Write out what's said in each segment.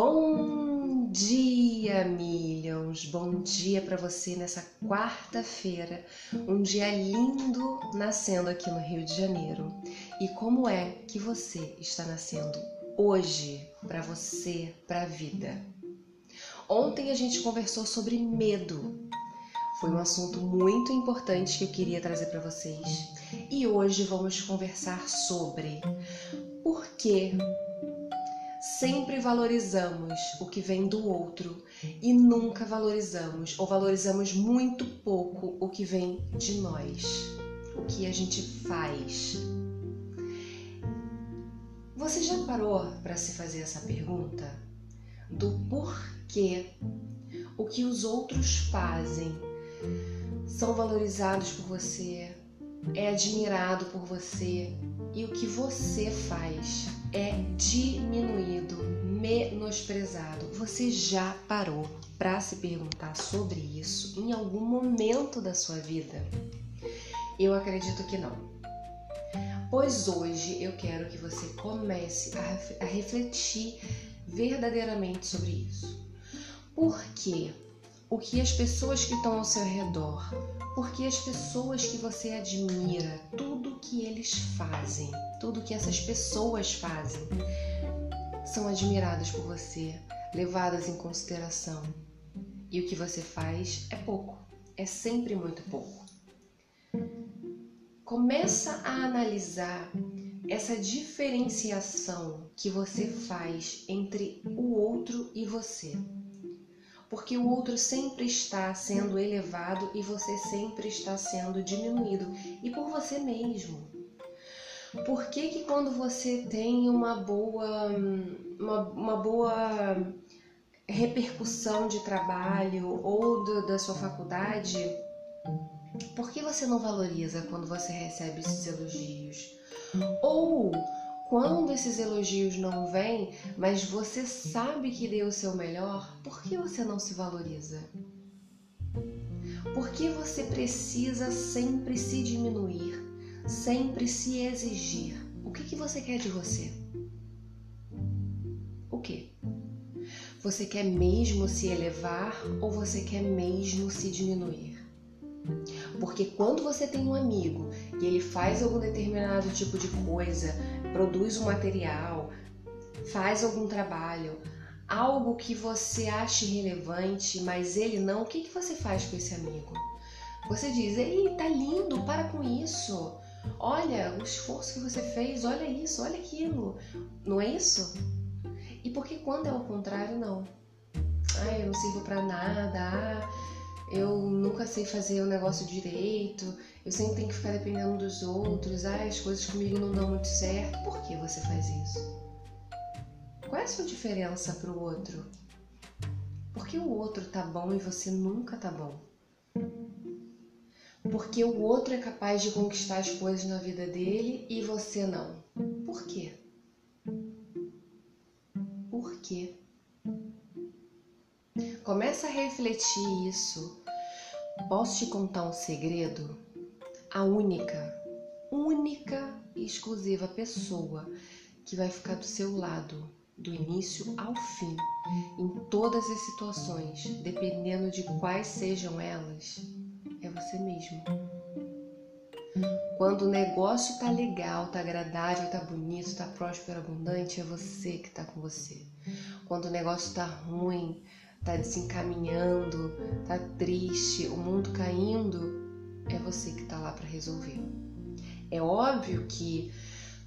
Bom dia, Millions! Bom dia para você nessa quarta-feira, um dia lindo nascendo aqui no Rio de Janeiro. E como é que você está nascendo hoje para você, para a vida? Ontem a gente conversou sobre medo. Foi um assunto muito importante que eu queria trazer para vocês. E hoje vamos conversar sobre por que sempre valorizamos o que vem do outro e nunca valorizamos ou valorizamos muito pouco o que vem de nós, o que a gente faz. Você já parou para se fazer essa pergunta? Do porquê o que os outros fazem são valorizados por você, é admirado por você e o que você faz é diminuído, menosprezado. Você já parou para se perguntar sobre isso em algum momento da sua vida? Eu acredito que não. Pois hoje eu quero que você comece a, refletir verdadeiramente sobre isso. Por quê? O que as pessoas que estão ao seu redor, porque as pessoas que você admira, tudo que eles fazem, tudo que essas pessoas fazem, são admiradas por você, levadas em consideração. E o que você faz é pouco, é sempre muito pouco. Começa a analisar essa diferenciação que você faz entre o outro e você porque o outro sempre está sendo elevado e você sempre está sendo diminuído e por você mesmo. Por que, que quando você tem uma boa, uma, uma boa repercussão de trabalho ou do, da sua faculdade, por que você não valoriza quando você recebe esses elogios? Ou quando esses elogios não vêm, mas você sabe que deu o seu melhor, por que você não se valoriza? Por que você precisa sempre se diminuir, sempre se exigir? O que, que você quer de você? O que? Você quer mesmo se elevar ou você quer mesmo se diminuir? Porque quando você tem um amigo e ele faz algum determinado tipo de coisa, produz um material, faz algum trabalho, algo que você ache relevante, mas ele não, o que, que você faz com esse amigo? Você diz, ei, tá lindo, para com isso. Olha o esforço que você fez, olha isso, olha aquilo. Não é isso? E por que quando é o contrário, não? Ah, eu não sirvo para nada, ah, eu nunca sei fazer o negócio direito, eu sempre tenho que ficar dependendo dos outros, ah, as coisas comigo não dão muito certo. Por que você faz isso? Qual é a sua diferença para o outro? Por que o outro tá bom e você nunca tá bom? Porque o outro é capaz de conquistar as coisas na vida dele e você não. Por quê? Por quê? Começa a refletir isso. Posso te contar um segredo? A única, única e exclusiva pessoa que vai ficar do seu lado do início ao fim, em todas as situações, dependendo de quais sejam elas, é você mesmo. Quando o negócio tá legal, tá agradável, tá bonito, tá próspero, abundante, é você que tá com você. Quando o negócio tá ruim, tá desencaminhando, tá triste, o mundo caindo, é você que tá lá para resolver. É óbvio que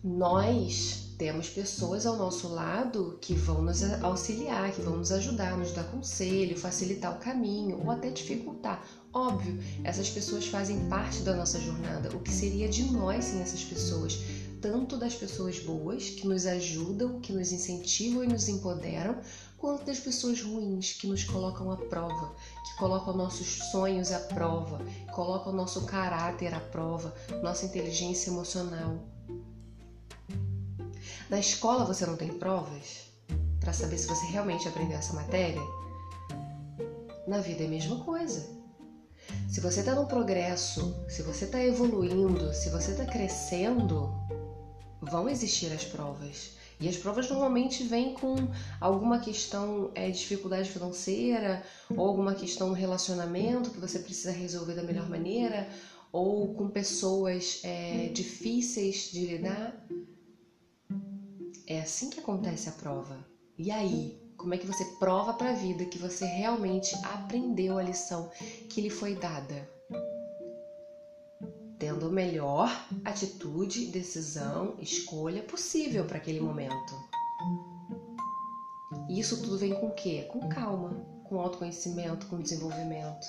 nós temos pessoas ao nosso lado que vão nos auxiliar, que vão nos ajudar, nos dar conselho, facilitar o caminho ou até dificultar. Óbvio, essas pessoas fazem parte da nossa jornada. O que seria de nós sem essas pessoas? Tanto das pessoas boas que nos ajudam, que nos incentivam e nos empoderam, quanto das pessoas ruins que nos colocam à prova, que colocam nossos sonhos à prova, colocam nosso caráter à prova, nossa inteligência emocional. Na escola você não tem provas para saber se você realmente aprendeu essa matéria? Na vida é a mesma coisa. Se você está no progresso, se você está evoluindo, se você está crescendo, vão existir as provas. E as provas normalmente vêm com alguma questão é, de dificuldade financeira, ou alguma questão no relacionamento que você precisa resolver da melhor maneira, ou com pessoas é, difíceis de lidar. É assim que acontece a prova. E aí, como é que você prova para a vida que você realmente aprendeu a lição que lhe foi dada? Tendo a melhor atitude, decisão, escolha possível para aquele momento. E isso tudo vem com o quê? Com calma, com autoconhecimento, com desenvolvimento.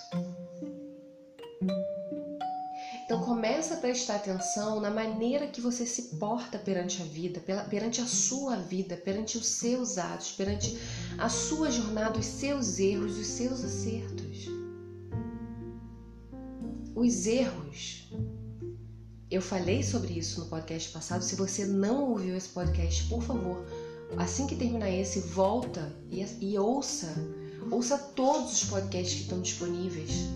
Então começa a prestar atenção na maneira que você se porta perante a vida, perante a sua vida, perante os seus atos, perante a sua jornada, os seus erros, os seus acertos. Os erros eu falei sobre isso no podcast passado. Se você não ouviu esse podcast, por favor, assim que terminar esse, volta e, e ouça. Ouça todos os podcasts que estão disponíveis.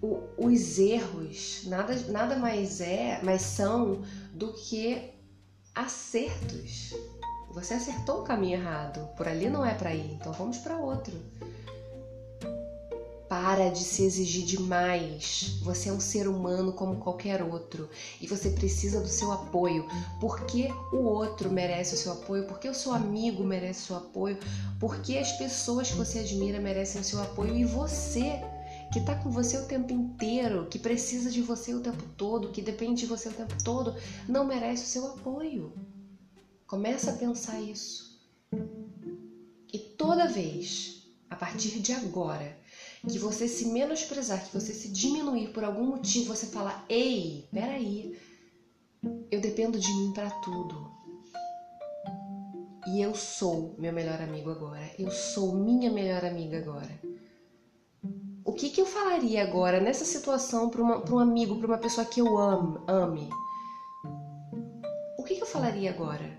O, os erros nada, nada mais é, mas são do que acertos. Você acertou o caminho errado, por ali não é para ir, então vamos para outro. Para de se exigir demais. Você é um ser humano como qualquer outro e você precisa do seu apoio. Porque o outro merece o seu apoio, porque o seu amigo merece o seu apoio, porque as pessoas que você admira merecem o seu apoio e você que está com você o tempo inteiro, que precisa de você o tempo todo, que depende de você o tempo todo, não merece o seu apoio. Começa a pensar isso. E toda vez, a partir de agora, que você se menosprezar, que você se diminuir por algum motivo, você falar: "Ei, peraí, eu dependo de mim para tudo. E eu sou meu melhor amigo agora. Eu sou minha melhor amiga agora. O que, que eu falaria agora nessa situação para um amigo, para uma pessoa que eu amo, ame? O que, que eu falaria agora?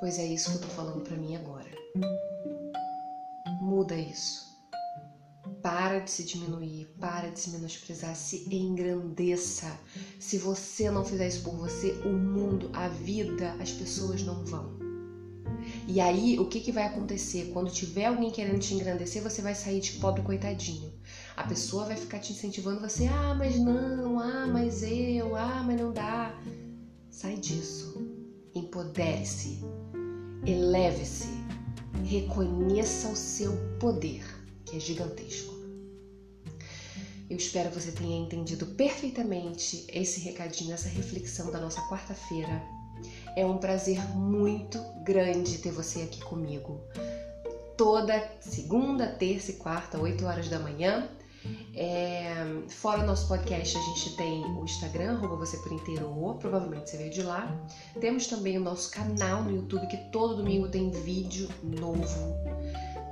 Pois é isso que eu tô falando para mim agora. Muda isso. Para de se diminuir, para de se menosprezar, se engrandeça. Se você não fizer isso por você, o mundo, a vida, as pessoas não vão. E aí, o que, que vai acontecer? Quando tiver alguém querendo te engrandecer, você vai sair de pobre coitadinho. A pessoa vai ficar te incentivando, você, ah, mas não, ah, mas eu, ah, mas não dá. Sai disso. Empodere-se. Eleve-se. Reconheça o seu poder é gigantesco. Eu espero que você tenha entendido perfeitamente esse recadinho, essa reflexão da nossa quarta-feira. É um prazer muito grande ter você aqui comigo. Toda segunda, terça e quarta, 8 horas da manhã. É, fora o nosso podcast, a gente tem o Instagram, arroba você por inteiro, ou provavelmente você veio de lá. Temos também o nosso canal no YouTube, que todo domingo tem vídeo novo.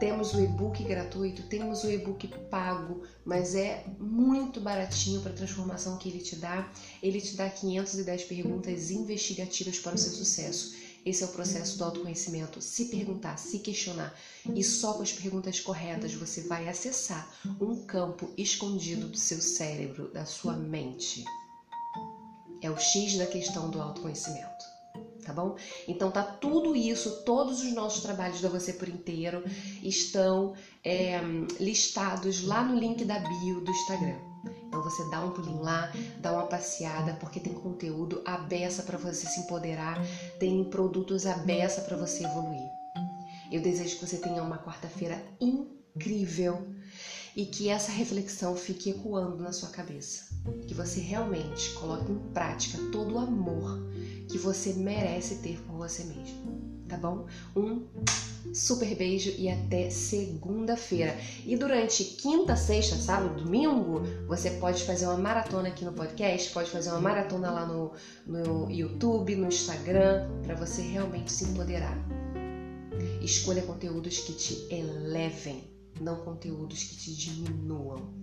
Temos o e-book gratuito, temos o e-book pago, mas é muito baratinho para a transformação que ele te dá. Ele te dá 510 perguntas investigativas para o seu sucesso. Esse é o processo do autoconhecimento. Se perguntar, se questionar e só com as perguntas corretas você vai acessar um campo escondido do seu cérebro, da sua mente. É o X da questão do autoconhecimento tá bom? Então tá tudo isso, todos os nossos trabalhos da Você por Inteiro estão é, listados lá no link da bio do Instagram. Então você dá um pulinho lá, dá uma passeada, porque tem conteúdo à beça para você se empoderar, tem produtos à beça para você evoluir. Eu desejo que você tenha uma quarta-feira incrível e que essa reflexão fique ecoando na sua cabeça. Que você realmente coloque em prática todo o amor que você merece ter por você mesmo. Tá bom? Um super beijo e até segunda-feira. E durante quinta, sexta, sábado, domingo, você pode fazer uma maratona aqui no podcast, pode fazer uma maratona lá no, no YouTube, no Instagram, para você realmente se empoderar. Escolha conteúdos que te elevem, não conteúdos que te diminuam.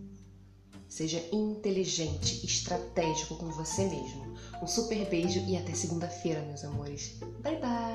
Seja inteligente, estratégico com você mesmo. Um super beijo e até segunda-feira, meus amores. Bye bye!